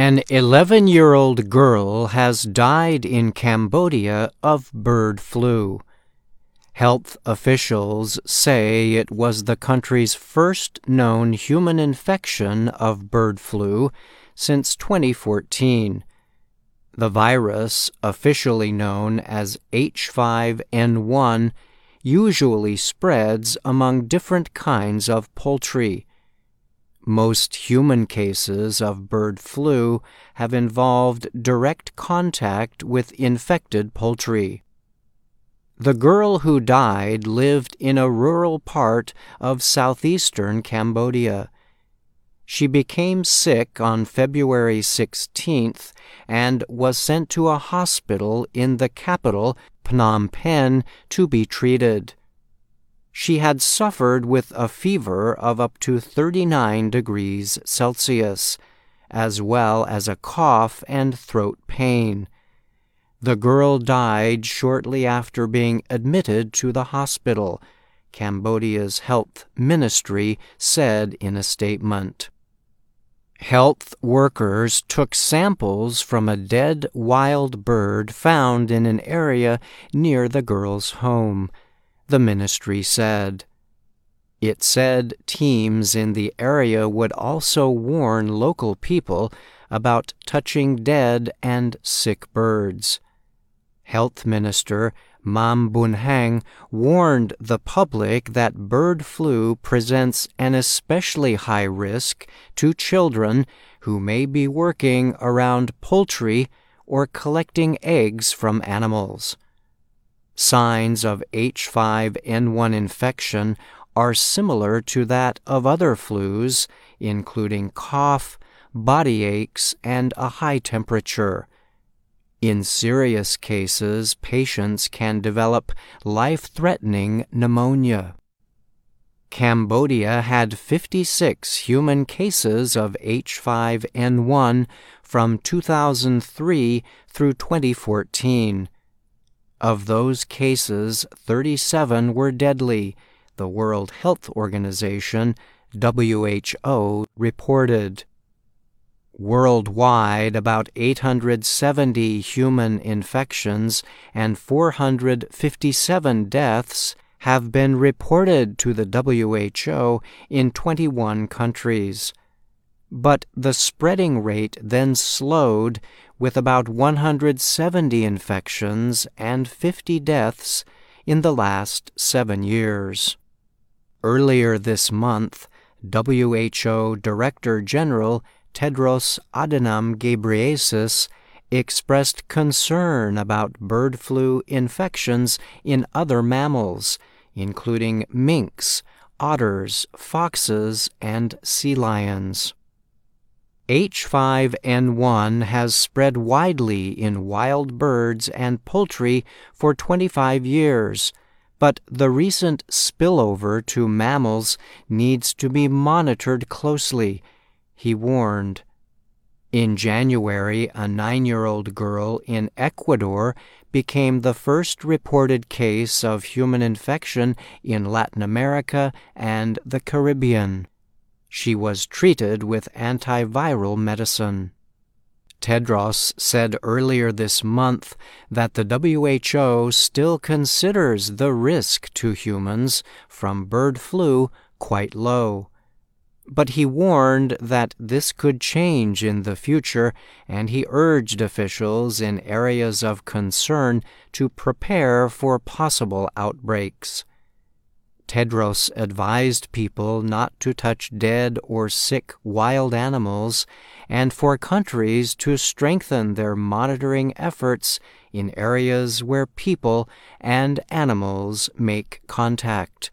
An 11 year old girl has died in Cambodia of bird flu. Health officials say it was the country's first known human infection of bird flu since 2014. The virus, officially known as H5N1, usually spreads among different kinds of poultry. Most human cases of bird flu have involved direct contact with infected poultry. The girl who died lived in a rural part of southeastern Cambodia. She became sick on February 16th and was sent to a hospital in the capital, Phnom Penh, to be treated. She had suffered with a fever of up to 39 degrees Celsius, as well as a cough and throat pain. The girl died shortly after being admitted to the hospital, Cambodia's health ministry said in a statement. Health workers took samples from a dead wild bird found in an area near the girl's home the ministry said. It said teams in the area would also warn local people about touching dead and sick birds. Health Minister Mam Bunheng warned the public that bird flu presents an especially high risk to children who may be working around poultry or collecting eggs from animals. Signs of H5N1 infection are similar to that of other flus, including cough, body aches, and a high temperature. In serious cases, patients can develop life threatening pneumonia. Cambodia had 56 human cases of H5N1 from 2003 through 2014. Of those cases, 37 were deadly, the World Health Organization, WHO, reported. Worldwide, about 870 human infections and 457 deaths have been reported to the WHO in 21 countries. But the spreading rate then slowed with about 170 infections and 50 deaths in the last seven years. Earlier this month, WHO Director General Tedros Adhanom Ghebreyesus expressed concern about bird flu infections in other mammals, including minks, otters, foxes, and sea lions. H5N1 has spread widely in wild birds and poultry for 25 years, but the recent spillover to mammals needs to be monitored closely, he warned. In January, a nine year old girl in Ecuador became the first reported case of human infection in Latin America and the Caribbean. She was treated with antiviral medicine. Tedros said earlier this month that the WHO still considers the risk to humans from bird flu quite low. But he warned that this could change in the future, and he urged officials in areas of concern to prepare for possible outbreaks. Tedros advised people not to touch dead or sick wild animals and for countries to strengthen their monitoring efforts in areas where people and animals make contact.